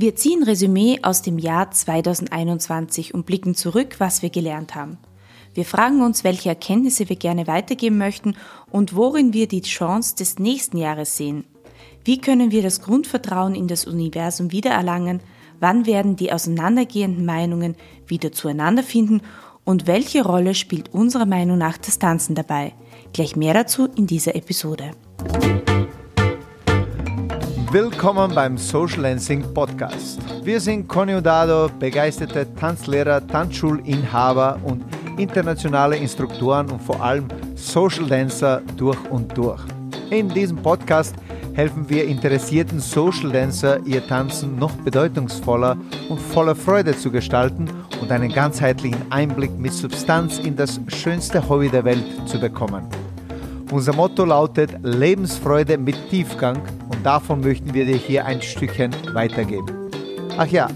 Wir ziehen Resümee aus dem Jahr 2021 und blicken zurück, was wir gelernt haben. Wir fragen uns, welche Erkenntnisse wir gerne weitergeben möchten und worin wir die Chance des nächsten Jahres sehen. Wie können wir das Grundvertrauen in das Universum wiedererlangen? Wann werden die auseinandergehenden Meinungen wieder zueinander finden? Und welche Rolle spielt unserer Meinung nach das Tanzen dabei? Gleich mehr dazu in dieser Episode. Willkommen beim Social Dancing Podcast. Wir sind Conny und Dado, begeisterte Tanzlehrer, Tanzschulinhaber und internationale Instruktoren und vor allem Social Dancer durch und durch. In diesem Podcast helfen wir interessierten Social Dancer, ihr Tanzen noch bedeutungsvoller und voller Freude zu gestalten und einen ganzheitlichen Einblick mit Substanz in das schönste Hobby der Welt zu bekommen. Unser Motto lautet Lebensfreude mit Tiefgang davon möchten wir dir hier ein Stückchen weitergeben. Ach ja,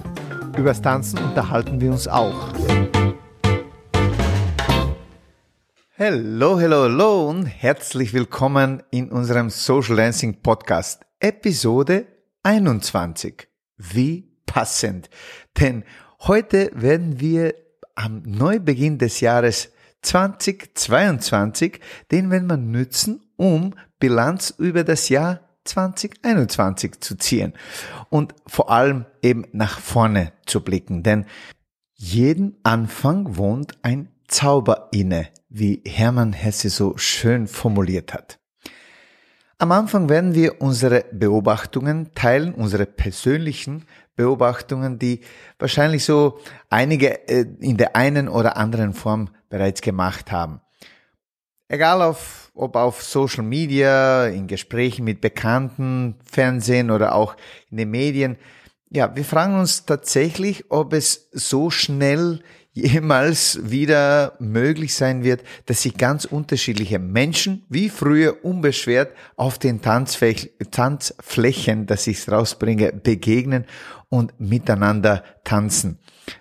übers Tanzen unterhalten wir uns auch. Hallo, hallo, hallo und herzlich willkommen in unserem Social Dancing Podcast, Episode 21. Wie passend, denn heute werden wir am Neubeginn des Jahres 2022, den werden wir nützen, um Bilanz über das Jahr 2021 zu ziehen und vor allem eben nach vorne zu blicken, denn jeden Anfang wohnt ein Zauber inne, wie Hermann Hesse so schön formuliert hat. Am Anfang werden wir unsere Beobachtungen teilen, unsere persönlichen Beobachtungen, die wahrscheinlich so einige äh, in der einen oder anderen Form bereits gemacht haben. Egal auf, ob auf Social Media, in Gesprächen mit Bekannten, Fernsehen oder auch in den Medien. Ja, wir fragen uns tatsächlich, ob es so schnell jemals wieder möglich sein wird, dass sich ganz unterschiedliche Menschen wie früher unbeschwert auf den Tanzflächen, dass ich es rausbringe, begegnen und miteinander tanzen.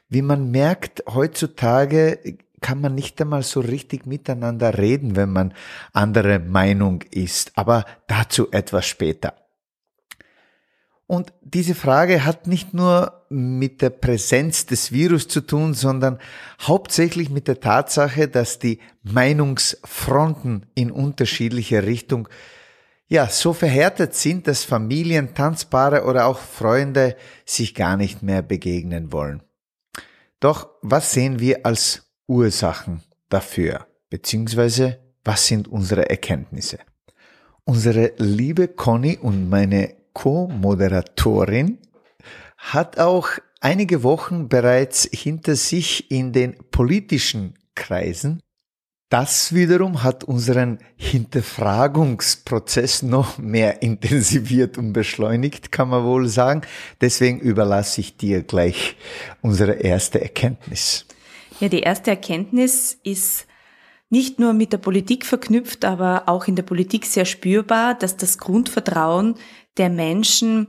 Wie man merkt, heutzutage kann man nicht einmal so richtig miteinander reden, wenn man andere Meinung ist. Aber dazu etwas später. Und diese Frage hat nicht nur mit der Präsenz des Virus zu tun, sondern hauptsächlich mit der Tatsache, dass die Meinungsfronten in unterschiedlicher Richtung ja so verhärtet sind, dass Familien, Tanzpaare oder auch Freunde sich gar nicht mehr begegnen wollen. Doch was sehen wir als Ursachen dafür? Beziehungsweise was sind unsere Erkenntnisse? Unsere liebe Conny und meine Co-Moderatorin, hat auch einige Wochen bereits hinter sich in den politischen Kreisen. Das wiederum hat unseren Hinterfragungsprozess noch mehr intensiviert und beschleunigt, kann man wohl sagen. Deswegen überlasse ich dir gleich unsere erste Erkenntnis. Ja, die erste Erkenntnis ist nicht nur mit der Politik verknüpft, aber auch in der Politik sehr spürbar, dass das Grundvertrauen der Menschen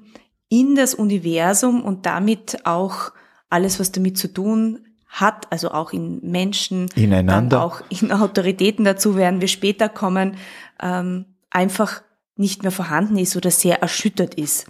in das Universum und damit auch alles, was damit zu tun hat, also auch in Menschen, ineinander, auch in Autoritäten, dazu werden wir später kommen, ähm, einfach nicht mehr vorhanden ist oder sehr erschüttert ist.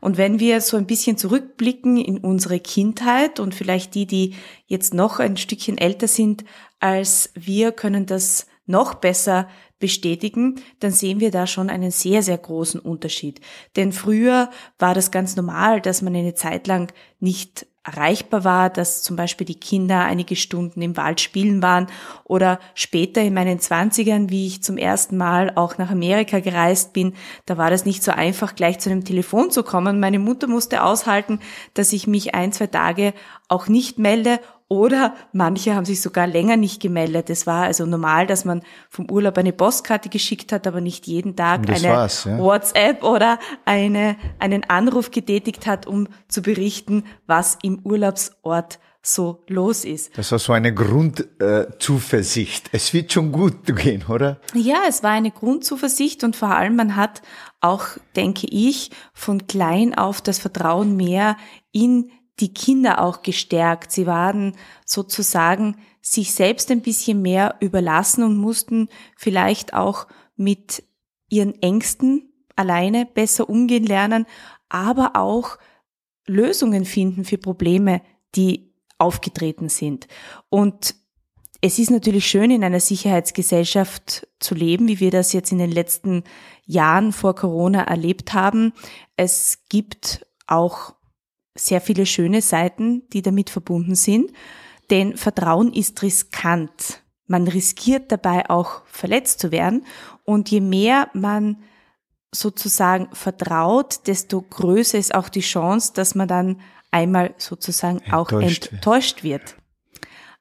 Und wenn wir so ein bisschen zurückblicken in unsere Kindheit und vielleicht die, die jetzt noch ein Stückchen älter sind als wir, können das noch besser bestätigen, dann sehen wir da schon einen sehr, sehr großen Unterschied. Denn früher war das ganz normal, dass man eine Zeit lang nicht erreichbar war, dass zum Beispiel die Kinder einige Stunden im Wald spielen waren oder später in meinen Zwanzigern, wie ich zum ersten Mal auch nach Amerika gereist bin, da war das nicht so einfach, gleich zu einem Telefon zu kommen. Meine Mutter musste aushalten, dass ich mich ein, zwei Tage auch nicht melde oder manche haben sich sogar länger nicht gemeldet. Es war also normal, dass man vom Urlaub eine Postkarte geschickt hat, aber nicht jeden Tag eine ja. WhatsApp oder eine, einen Anruf getätigt hat, um zu berichten, was im Urlaubsort so los ist. Das war so eine Grundzuversicht. Äh, es wird schon gut gehen, oder? Ja, es war eine Grundzuversicht und vor allem man hat auch, denke ich, von klein auf das Vertrauen mehr in die Kinder auch gestärkt. Sie waren sozusagen sich selbst ein bisschen mehr überlassen und mussten vielleicht auch mit ihren Ängsten alleine besser umgehen lernen, aber auch Lösungen finden für Probleme, die aufgetreten sind. Und es ist natürlich schön, in einer Sicherheitsgesellschaft zu leben, wie wir das jetzt in den letzten Jahren vor Corona erlebt haben. Es gibt auch sehr viele schöne Seiten, die damit verbunden sind, denn Vertrauen ist riskant. Man riskiert dabei auch verletzt zu werden und je mehr man sozusagen vertraut, desto größer ist auch die Chance, dass man dann einmal sozusagen auch enttäuscht wird.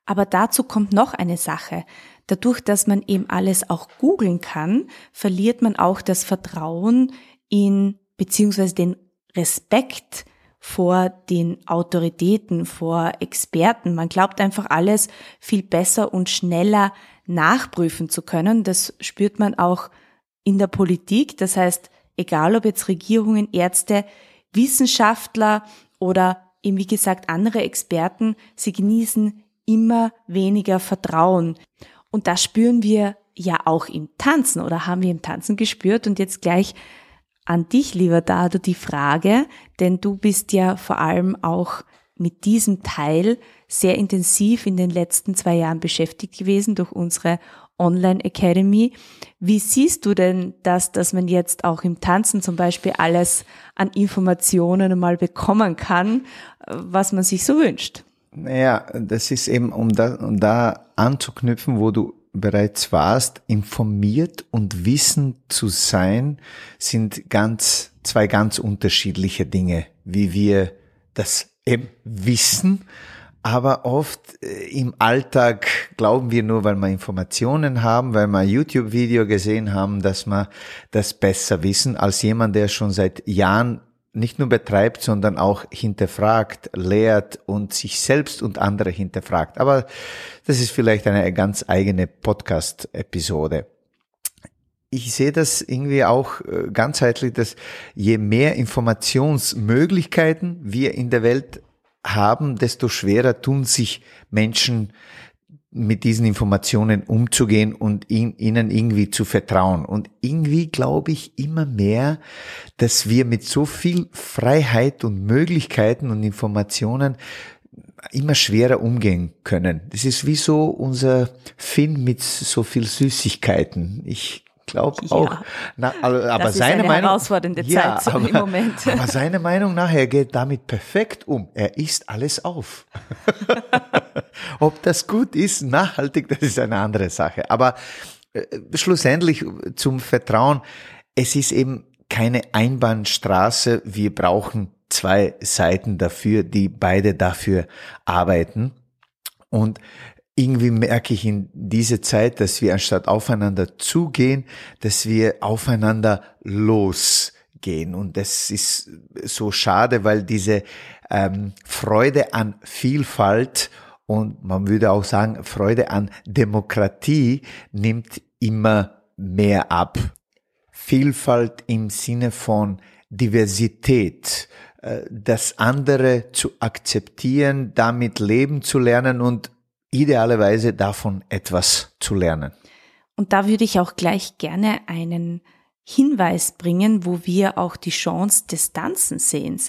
Aber dazu kommt noch eine Sache. Dadurch, dass man eben alles auch googeln kann, verliert man auch das Vertrauen in beziehungsweise den Respekt vor den Autoritäten, vor Experten. Man glaubt einfach alles viel besser und schneller nachprüfen zu können. Das spürt man auch in der Politik. Das heißt, egal ob jetzt Regierungen, Ärzte, Wissenschaftler oder eben wie gesagt andere Experten, sie genießen immer weniger Vertrauen. Und das spüren wir ja auch im Tanzen oder haben wir im Tanzen gespürt und jetzt gleich an dich, lieber Dado, die Frage, denn du bist ja vor allem auch mit diesem Teil sehr intensiv in den letzten zwei Jahren beschäftigt gewesen durch unsere Online Academy. Wie siehst du denn das, dass man jetzt auch im Tanzen zum Beispiel alles an Informationen mal bekommen kann, was man sich so wünscht? Naja, das ist eben, um da, um da anzuknüpfen, wo du bereits warst, informiert und wissend zu sein, sind ganz, zwei ganz unterschiedliche Dinge, wie wir das wissen, aber oft äh, im Alltag glauben wir nur, weil wir Informationen haben, weil wir YouTube-Video gesehen haben, dass wir das besser wissen als jemand, der schon seit Jahren nicht nur betreibt, sondern auch hinterfragt, lehrt und sich selbst und andere hinterfragt. Aber das ist vielleicht eine ganz eigene Podcast-Episode. Ich sehe das irgendwie auch äh, ganzheitlich, dass je mehr Informationsmöglichkeiten wir in der Welt haben, desto schwerer tun sich Menschen mit diesen Informationen umzugehen und ihnen irgendwie zu vertrauen. Und irgendwie glaube ich immer mehr, dass wir mit so viel Freiheit und Möglichkeiten und Informationen immer schwerer umgehen können. Das ist wie so unser Finn mit so viel Süßigkeiten. Ich glaube ja. auch. Na, aber das seine Meinung, ja, Zeit aber. Aber seine Meinung nach, er geht damit perfekt um. Er isst alles auf. Ob das gut ist, nachhaltig, das ist eine andere Sache. Aber äh, schlussendlich zum Vertrauen, es ist eben keine Einbahnstraße. Wir brauchen zwei Seiten dafür, die beide dafür arbeiten. Und irgendwie merke ich in dieser Zeit, dass wir anstatt aufeinander zugehen, dass wir aufeinander losgehen. Und das ist so schade, weil diese ähm, Freude an Vielfalt und man würde auch sagen, Freude an Demokratie nimmt immer mehr ab. Vielfalt im Sinne von Diversität, äh, das andere zu akzeptieren, damit leben zu lernen und idealerweise davon etwas zu lernen. Und da würde ich auch gleich gerne einen Hinweis bringen, wo wir auch die Chance des Tanzens sehen.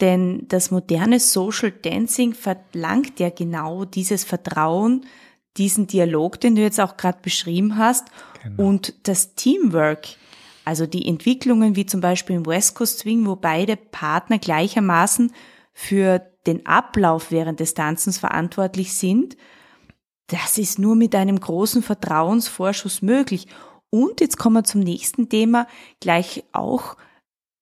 Denn das moderne Social Dancing verlangt ja genau dieses Vertrauen, diesen Dialog, den du jetzt auch gerade beschrieben hast, genau. und das Teamwork. Also die Entwicklungen wie zum Beispiel im West Coast Swing, wo beide Partner gleichermaßen für den Ablauf während des Tanzens verantwortlich sind das ist nur mit einem großen Vertrauensvorschuss möglich. Und jetzt kommen wir zum nächsten Thema, gleich auch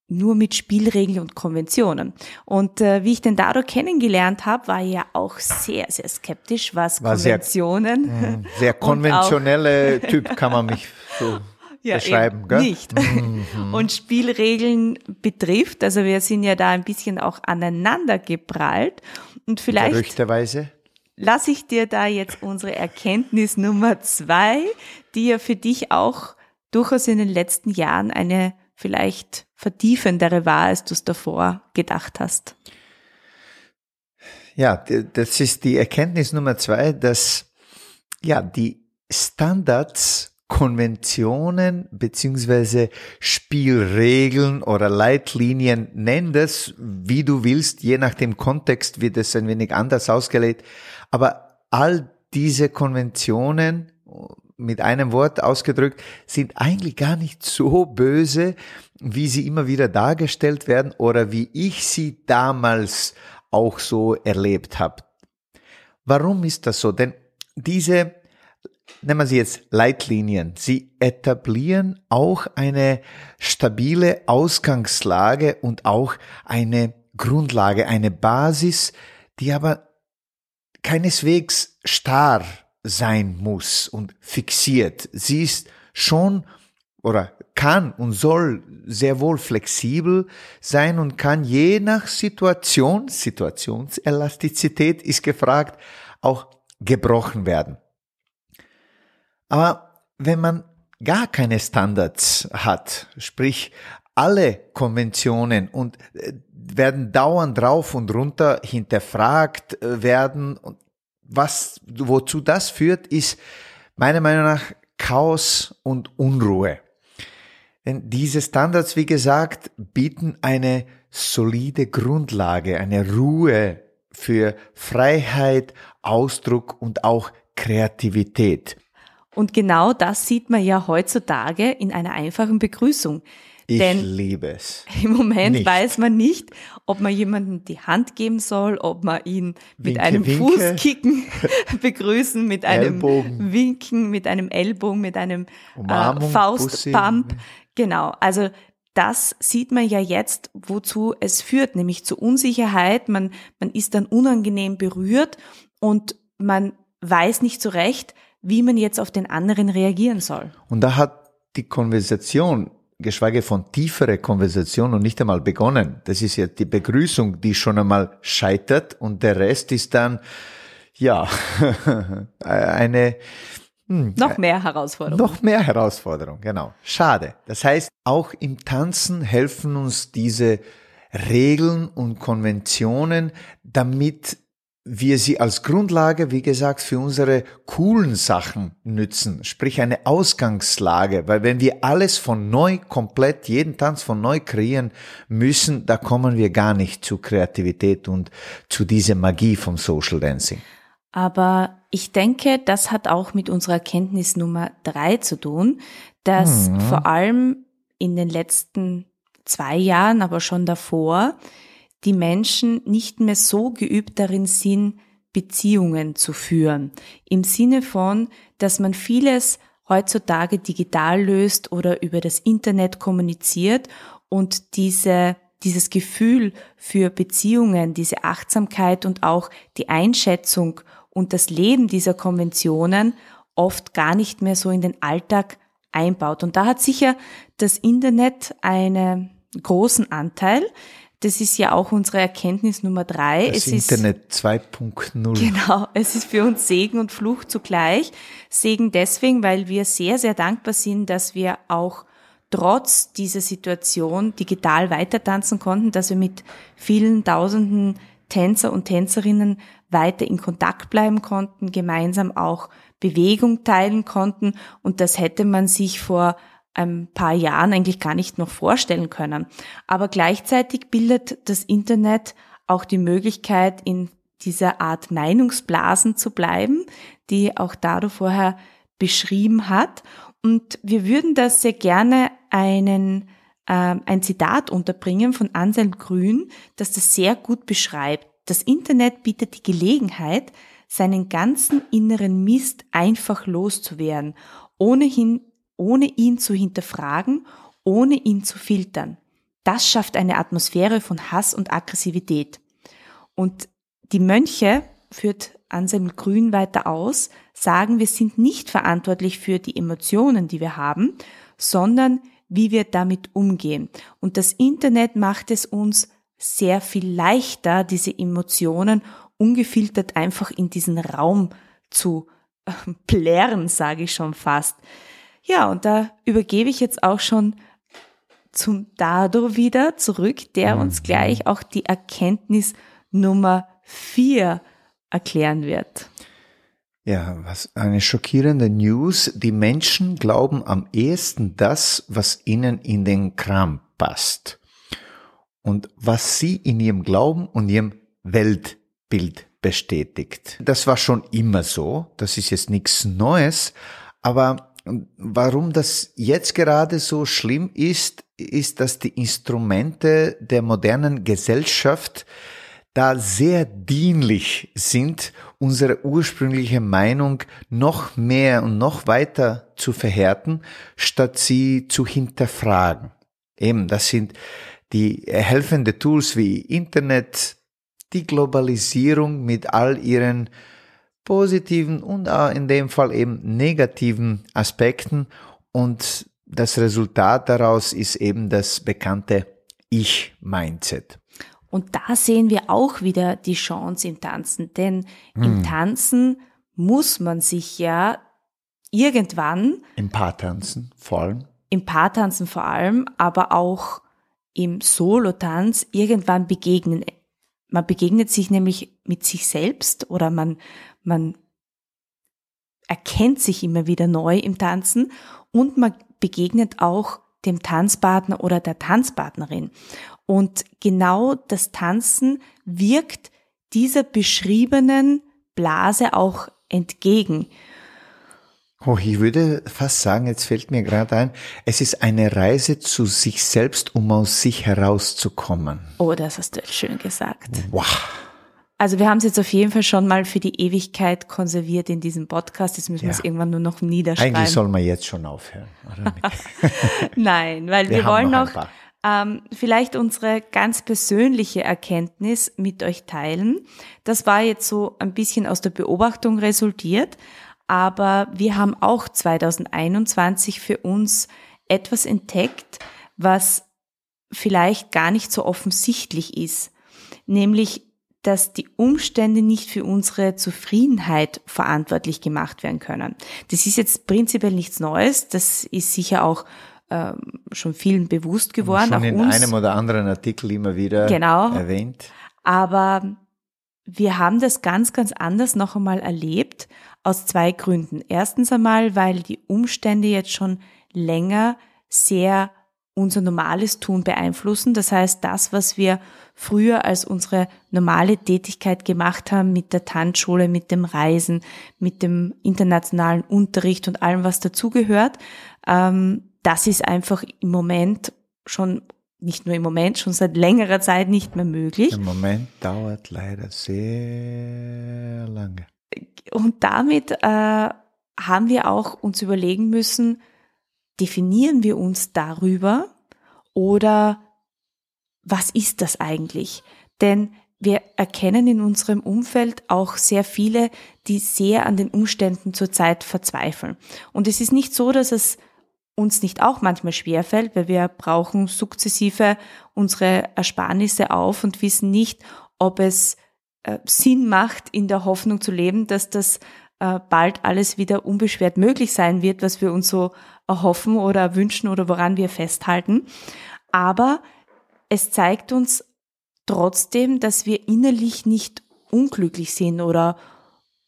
nur mit Spielregeln und Konventionen. Und äh, wie ich den Dado kennengelernt habe, war er ja auch sehr, sehr skeptisch, was war Konventionen. Sehr, mh, sehr konventionelle Typ kann man mich so ja, beschreiben, gell? Nicht. Mhm. Und Spielregeln betrifft, also wir sind ja da ein bisschen auch aneinander geprallt. Und vielleicht. Gerüchteweise lasse ich dir da jetzt unsere Erkenntnis Nummer zwei, die ja für dich auch durchaus in den letzten Jahren eine vielleicht vertiefendere war, als du es davor gedacht hast. Ja, das ist die Erkenntnis Nummer zwei, dass ja die Standards Konventionen beziehungsweise Spielregeln oder Leitlinien, nenn das, wie du willst, je nach dem Kontext wird es ein wenig anders ausgelegt. Aber all diese Konventionen, mit einem Wort ausgedrückt, sind eigentlich gar nicht so böse, wie sie immer wieder dargestellt werden oder wie ich sie damals auch so erlebt habe. Warum ist das so? Denn diese nennen wir sie jetzt Leitlinien. Sie etablieren auch eine stabile Ausgangslage und auch eine Grundlage, eine Basis, die aber keineswegs starr sein muss und fixiert. Sie ist schon oder kann und soll sehr wohl flexibel sein und kann je nach Situation, Situationselastizität ist gefragt, auch gebrochen werden. Aber wenn man gar keine Standards hat, sprich alle Konventionen und äh, werden dauernd drauf und runter hinterfragt äh, werden und was, wozu das führt, ist meiner Meinung nach Chaos und Unruhe. Denn diese Standards, wie gesagt, bieten eine solide Grundlage, eine Ruhe für Freiheit, Ausdruck und auch Kreativität. Und genau das sieht man ja heutzutage in einer einfachen Begrüßung. Ich Denn liebe es. Im Moment nicht. weiß man nicht, ob man jemanden die Hand geben soll, ob man ihn mit einem Winke. Fußkicken begrüßen, mit einem Ellbogen. Winken, mit einem Ellbogen, mit einem äh, Faustpump. Genau. Also das sieht man ja jetzt, wozu es führt, nämlich zu Unsicherheit. Man, man ist dann unangenehm berührt und man weiß nicht so recht, wie man jetzt auf den anderen reagieren soll. Und da hat die Konversation, geschweige von tiefere Konversation und nicht einmal begonnen. Das ist ja die Begrüßung, die schon einmal scheitert und der Rest ist dann, ja, eine, hm, noch mehr Herausforderung. Noch mehr Herausforderung, genau. Schade. Das heißt, auch im Tanzen helfen uns diese Regeln und Konventionen, damit wir sie als Grundlage, wie gesagt, für unsere coolen Sachen nützen, sprich eine Ausgangslage, weil wenn wir alles von neu komplett, jeden Tanz von neu kreieren müssen, da kommen wir gar nicht zu Kreativität und zu dieser Magie vom Social Dancing. Aber ich denke, das hat auch mit unserer Erkenntnis Nummer drei zu tun, dass mhm. vor allem in den letzten zwei Jahren, aber schon davor, die Menschen nicht mehr so geübt darin sind, Beziehungen zu führen. Im Sinne von, dass man vieles heutzutage digital löst oder über das Internet kommuniziert und diese, dieses Gefühl für Beziehungen, diese Achtsamkeit und auch die Einschätzung und das Leben dieser Konventionen oft gar nicht mehr so in den Alltag einbaut. Und da hat sicher das Internet einen großen Anteil, das ist ja auch unsere Erkenntnis Nummer drei. Das es Internet 2.0. Genau, es ist für uns Segen und Fluch zugleich. Segen deswegen, weil wir sehr, sehr dankbar sind, dass wir auch trotz dieser Situation digital weitertanzen konnten, dass wir mit vielen tausenden Tänzer und Tänzerinnen weiter in Kontakt bleiben konnten, gemeinsam auch Bewegung teilen konnten. Und das hätte man sich vor ein paar Jahren eigentlich gar nicht noch vorstellen können. Aber gleichzeitig bildet das Internet auch die Möglichkeit, in dieser Art Meinungsblasen zu bleiben, die auch Dado vorher beschrieben hat. Und wir würden das sehr gerne einen, äh, ein Zitat unterbringen von Anselm Grün, das das sehr gut beschreibt. Das Internet bietet die Gelegenheit, seinen ganzen inneren Mist einfach loszuwerden, ohnehin ohne ihn zu hinterfragen, ohne ihn zu filtern. Das schafft eine Atmosphäre von Hass und Aggressivität. Und die Mönche, führt Anselm Grün weiter aus, sagen, wir sind nicht verantwortlich für die Emotionen, die wir haben, sondern wie wir damit umgehen. Und das Internet macht es uns sehr viel leichter, diese Emotionen ungefiltert einfach in diesen Raum zu äh, plären, sage ich schon fast. Ja, und da übergebe ich jetzt auch schon zum Dado wieder zurück, der mhm. uns gleich auch die Erkenntnis Nummer vier erklären wird. Ja, was eine schockierende News. Die Menschen glauben am ehesten das, was ihnen in den Kram passt. Und was sie in ihrem Glauben und ihrem Weltbild bestätigt. Das war schon immer so. Das ist jetzt nichts Neues. Aber warum das jetzt gerade so schlimm ist, ist, dass die Instrumente der modernen Gesellschaft da sehr dienlich sind, unsere ursprüngliche Meinung noch mehr und noch weiter zu verhärten, statt sie zu hinterfragen. Eben, das sind die helfende Tools wie Internet, die Globalisierung mit all ihren positiven und in dem Fall eben negativen Aspekten und das Resultat daraus ist eben das bekannte Ich-Mindset. Und da sehen wir auch wieder die Chance im Tanzen, denn hm. im Tanzen muss man sich ja irgendwann. Im Paartanzen vor allem. Im Paartanzen vor allem, aber auch im Solotanz irgendwann begegnen. Man begegnet sich nämlich mit sich selbst oder man, man erkennt sich immer wieder neu im Tanzen und man begegnet auch dem Tanzpartner oder der Tanzpartnerin. Und genau das Tanzen wirkt dieser beschriebenen Blase auch entgegen. Oh, ich würde fast sagen, jetzt fällt mir gerade ein, es ist eine Reise zu sich selbst, um aus sich herauszukommen. Oh, das hast du jetzt schön gesagt. Wow. Also wir haben es jetzt auf jeden Fall schon mal für die Ewigkeit konserviert in diesem Podcast. Jetzt müssen ja. wir es irgendwann nur noch niederschreiben. Eigentlich soll man jetzt schon aufhören. Nein, weil wir, wir wollen noch, noch ähm, vielleicht unsere ganz persönliche Erkenntnis mit euch teilen. Das war jetzt so ein bisschen aus der Beobachtung resultiert, aber wir haben auch 2021 für uns etwas entdeckt, was vielleicht gar nicht so offensichtlich ist, nämlich dass die Umstände nicht für unsere Zufriedenheit verantwortlich gemacht werden können. Das ist jetzt prinzipiell nichts Neues. Das ist sicher auch ähm, schon vielen bewusst geworden. Schon in uns. einem oder anderen Artikel immer wieder genau, erwähnt. Aber wir haben das ganz, ganz anders noch einmal erlebt, aus zwei Gründen. Erstens einmal, weil die Umstände jetzt schon länger sehr unser normales Tun beeinflussen. Das heißt, das, was wir früher als unsere normale Tätigkeit gemacht haben mit der Tanzschule, mit dem Reisen, mit dem internationalen Unterricht und allem, was dazugehört, ähm, das ist einfach im Moment schon nicht nur im Moment, schon seit längerer Zeit nicht mehr möglich. Im Moment dauert leider sehr lange. Und damit äh, haben wir auch uns überlegen müssen, definieren wir uns darüber oder was ist das eigentlich? Denn wir erkennen in unserem Umfeld auch sehr viele, die sehr an den Umständen zurzeit verzweifeln. Und es ist nicht so, dass es uns nicht auch manchmal schwerfällt, weil wir brauchen sukzessive unsere Ersparnisse auf und wissen nicht, ob es äh, Sinn macht, in der Hoffnung zu leben, dass das äh, bald alles wieder unbeschwert möglich sein wird, was wir uns so erhoffen oder wünschen oder woran wir festhalten. Aber es zeigt uns trotzdem, dass wir innerlich nicht unglücklich sind oder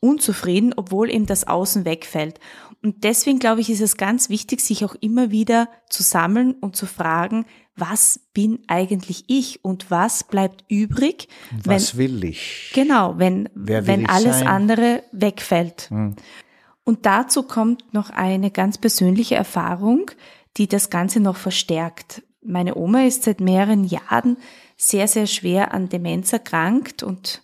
unzufrieden, obwohl eben das Außen wegfällt. Und deswegen glaube ich, ist es ganz wichtig, sich auch immer wieder zu sammeln und zu fragen, was bin eigentlich ich und was bleibt übrig? Was wenn, will ich? Genau, wenn, wenn alles sein? andere wegfällt. Hm. Und dazu kommt noch eine ganz persönliche Erfahrung, die das Ganze noch verstärkt. Meine Oma ist seit mehreren Jahren sehr, sehr schwer an Demenz erkrankt und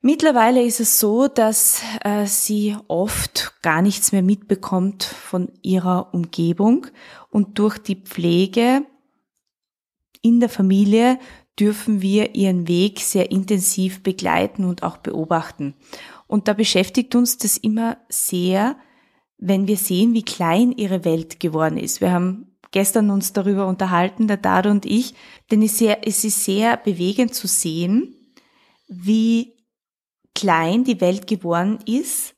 mittlerweile ist es so, dass äh, sie oft gar nichts mehr mitbekommt von ihrer Umgebung und durch die Pflege in der Familie dürfen wir ihren Weg sehr intensiv begleiten und auch beobachten. Und da beschäftigt uns das immer sehr, wenn wir sehen, wie klein ihre Welt geworden ist. Wir haben gestern uns darüber unterhalten, der Dado und ich, denn es ist sehr bewegend zu sehen, wie klein die Welt geworden ist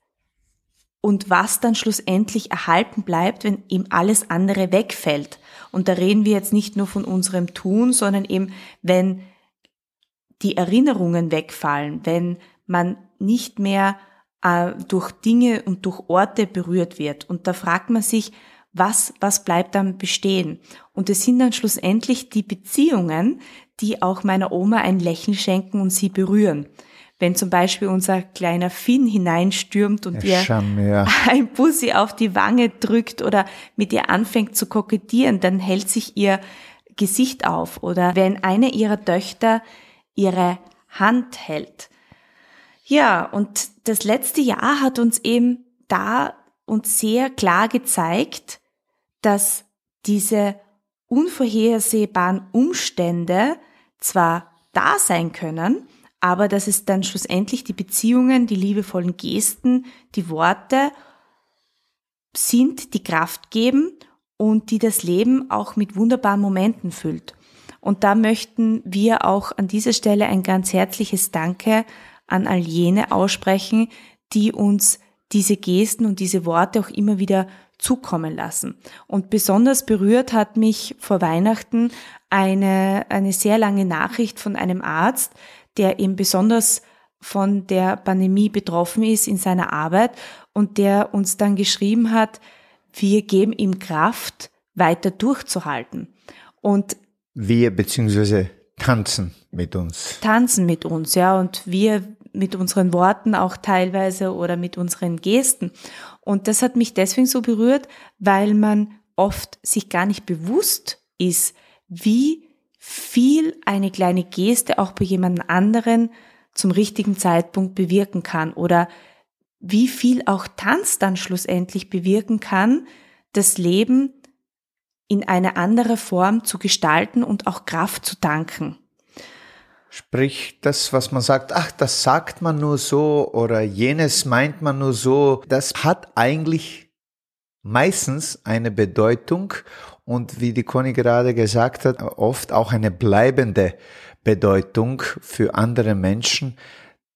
und was dann schlussendlich erhalten bleibt, wenn eben alles andere wegfällt. Und da reden wir jetzt nicht nur von unserem Tun, sondern eben, wenn die Erinnerungen wegfallen, wenn man nicht mehr äh, durch Dinge und durch Orte berührt wird. Und da fragt man sich, was, was bleibt dann bestehen? Und es sind dann schlussendlich die Beziehungen, die auch meiner Oma ein Lächeln schenken und sie berühren. Wenn zum Beispiel unser kleiner Finn hineinstürmt und ihr ja. ein Bussi auf die Wange drückt oder mit ihr anfängt zu kokettieren, dann hält sich ihr Gesicht auf. Oder wenn eine ihrer Töchter ihre Hand hält. Ja, und das letzte Jahr hat uns eben da uns sehr klar gezeigt, dass diese unvorhersehbaren Umstände zwar da sein können, aber dass es dann schlussendlich die Beziehungen, die liebevollen Gesten, die Worte sind, die Kraft geben und die das Leben auch mit wunderbaren Momenten füllt. Und da möchten wir auch an dieser Stelle ein ganz herzliches Danke an all jene aussprechen, die uns diese Gesten und diese Worte auch immer wieder zukommen lassen. Und besonders berührt hat mich vor Weihnachten eine, eine sehr lange Nachricht von einem Arzt, der eben besonders von der Pandemie betroffen ist in seiner Arbeit und der uns dann geschrieben hat, wir geben ihm Kraft, weiter durchzuhalten. Und wir beziehungsweise tanzen mit uns. Tanzen mit uns, ja, und wir mit unseren Worten auch teilweise oder mit unseren Gesten. Und das hat mich deswegen so berührt, weil man oft sich gar nicht bewusst ist, wie viel eine kleine Geste auch bei jemand anderen zum richtigen Zeitpunkt bewirken kann oder wie viel auch Tanz dann schlussendlich bewirken kann, das Leben in eine andere Form zu gestalten und auch Kraft zu danken. Sprich, das, was man sagt, ach, das sagt man nur so oder jenes meint man nur so, das hat eigentlich meistens eine Bedeutung und wie die Conny gerade gesagt hat, oft auch eine bleibende Bedeutung für andere Menschen.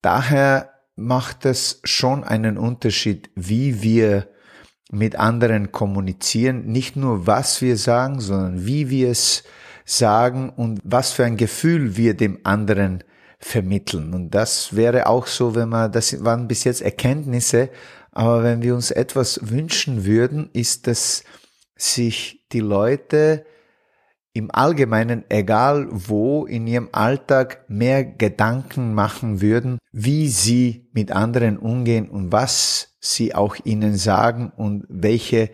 Daher macht es schon einen Unterschied, wie wir mit anderen kommunizieren. Nicht nur was wir sagen, sondern wie wir es sagen und was für ein Gefühl wir dem anderen vermitteln. Und das wäre auch so, wenn man, das waren bis jetzt Erkenntnisse, aber wenn wir uns etwas wünschen würden, ist, dass sich die Leute im Allgemeinen, egal wo, in ihrem Alltag mehr Gedanken machen würden, wie sie mit anderen umgehen und was sie auch ihnen sagen und welche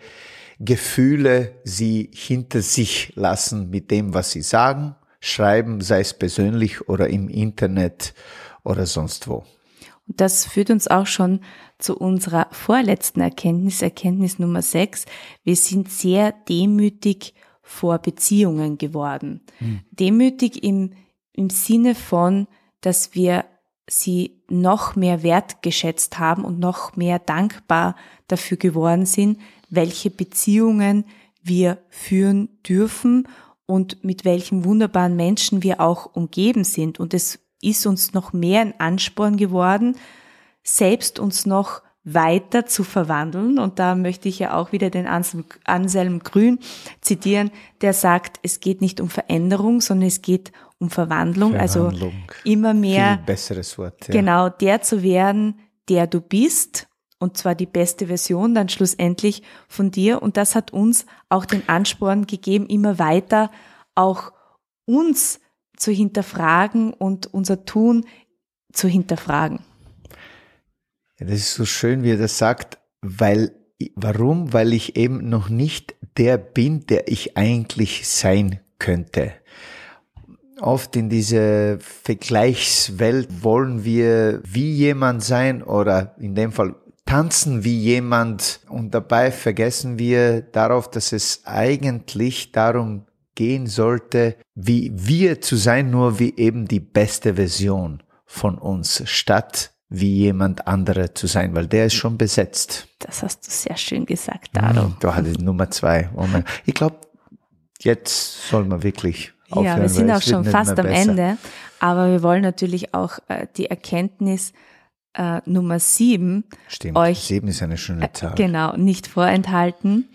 Gefühle sie hinter sich lassen mit dem, was sie sagen, schreiben, sei es persönlich oder im Internet oder sonst wo. Und das führt uns auch schon zu unserer vorletzten Erkenntnis, Erkenntnis Nummer 6. Wir sind sehr demütig vor Beziehungen geworden. Hm. Demütig im, im Sinne von, dass wir sie noch mehr wertgeschätzt haben und noch mehr dankbar dafür geworden sind, welche Beziehungen wir führen dürfen und mit welchen wunderbaren Menschen wir auch umgeben sind. Und es ist uns noch mehr ein Ansporn geworden, selbst uns noch weiter zu verwandeln. Und da möchte ich ja auch wieder den Anselm Grün zitieren, der sagt, es geht nicht um Veränderung, sondern es geht um Verwandlung. Also Verwandlung. Also immer mehr. Viel besseres Wort. Ja. Genau, der zu werden, der du bist und zwar die beste Version dann schlussendlich von dir. Und das hat uns auch den Ansporn gegeben, immer weiter auch uns zu hinterfragen und unser Tun zu hinterfragen. Ja, das ist so schön, wie er das sagt, weil, warum? Weil ich eben noch nicht der bin, der ich eigentlich sein könnte. Oft in dieser Vergleichswelt wollen wir wie jemand sein oder in dem Fall tanzen wie jemand und dabei vergessen wir darauf, dass es eigentlich darum gehen sollte, wie wir zu sein, nur wie eben die beste Version von uns, statt wie jemand andere zu sein, weil der ist schon besetzt. Das hast du sehr schön gesagt, Daro. Mm, du hattest Nummer zwei. Oh ich glaube, jetzt soll man wirklich aufhören. Ja, wir sind auch schon fast am Ende, aber wir wollen natürlich auch äh, die Erkenntnis äh, Nummer sieben Stimmt, euch sieben ist eine schöne äh, Zahl. Äh, genau, nicht vorenthalten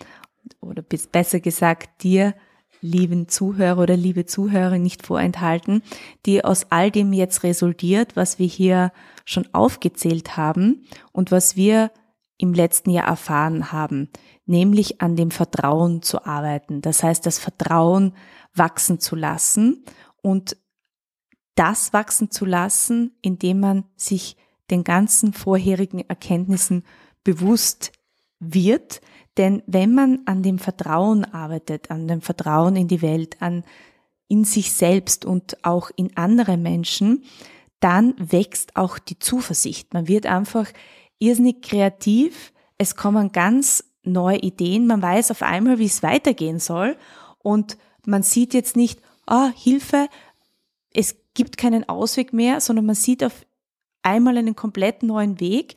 oder besser gesagt dir lieben Zuhörer oder liebe Zuhörer nicht vorenthalten, die aus all dem jetzt resultiert, was wir hier schon aufgezählt haben und was wir im letzten Jahr erfahren haben, nämlich an dem Vertrauen zu arbeiten. Das heißt, das Vertrauen wachsen zu lassen und das wachsen zu lassen, indem man sich den ganzen vorherigen Erkenntnissen bewusst wird. Denn wenn man an dem Vertrauen arbeitet, an dem Vertrauen in die Welt, an in sich selbst und auch in andere Menschen, dann wächst auch die Zuversicht. Man wird einfach irrsinnig kreativ. Es kommen ganz neue Ideen. Man weiß auf einmal, wie es weitergehen soll. Und man sieht jetzt nicht, ah, Hilfe, es gibt keinen Ausweg mehr, sondern man sieht auf einmal einen komplett neuen Weg,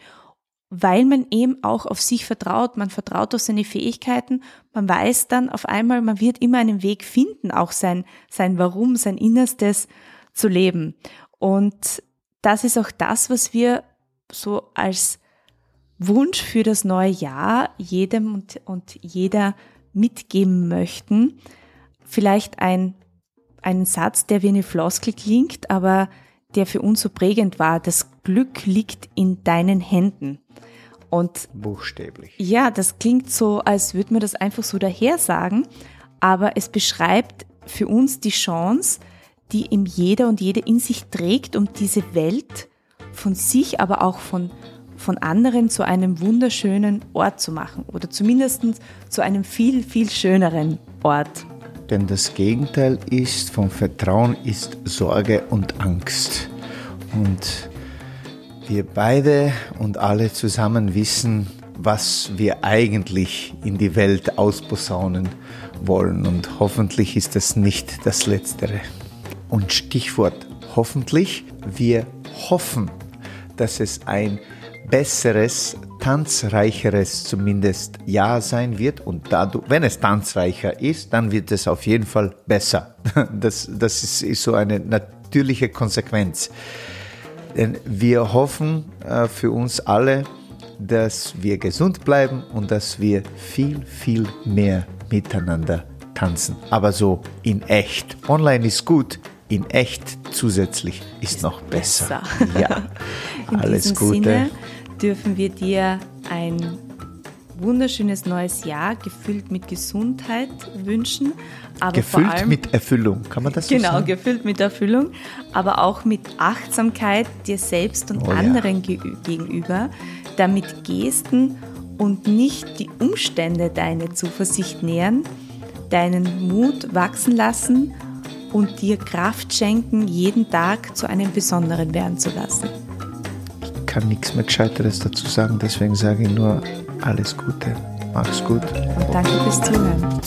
weil man eben auch auf sich vertraut. Man vertraut auf seine Fähigkeiten. Man weiß dann auf einmal, man wird immer einen Weg finden, auch sein, sein Warum, sein Innerstes zu leben. Und das ist auch das, was wir so als Wunsch für das neue Jahr jedem und, und jeder mitgeben möchten. Vielleicht ein, ein Satz, der wie eine Floskel klingt, aber der für uns so prägend war. Das Glück liegt in deinen Händen. Und buchstäblich. Ja, das klingt so, als würde man das einfach so daher sagen, aber es beschreibt für uns die Chance, die ihm jeder und jede in sich trägt, um diese Welt von sich, aber auch von, von anderen zu einem wunderschönen Ort zu machen oder zumindest zu einem viel, viel schöneren Ort. Denn das Gegenteil ist vom Vertrauen ist Sorge und Angst. Und wir beide und alle zusammen wissen, was wir eigentlich in die Welt ausposaunen wollen. Und hoffentlich ist das nicht das Letztere. Und Stichwort hoffentlich, wir hoffen, dass es ein besseres, tanzreicheres zumindest Jahr sein wird. Und dadurch, wenn es tanzreicher ist, dann wird es auf jeden Fall besser. Das, das ist, ist so eine natürliche Konsequenz. Denn wir hoffen äh, für uns alle, dass wir gesund bleiben und dass wir viel, viel mehr miteinander tanzen. Aber so in echt. Online ist gut, in echt zusätzlich ist, ist noch besser. besser. Ja, alles Gute. Sinne dürfen wir dir ein wunderschönes neues Jahr gefüllt mit Gesundheit wünschen. Aber gefüllt vor allem, mit Erfüllung, kann man das so genau, sagen? Genau, gefüllt mit Erfüllung, aber auch mit Achtsamkeit dir selbst und oh, anderen ja. gegenüber, damit Gesten und nicht die Umstände deine Zuversicht nähren, deinen Mut wachsen lassen und dir Kraft schenken, jeden Tag zu einem besonderen werden zu lassen. Ich kann nichts mehr Gescheiteres dazu sagen, deswegen sage ich nur alles Gute. Mach's gut. Und danke fürs Zuhören.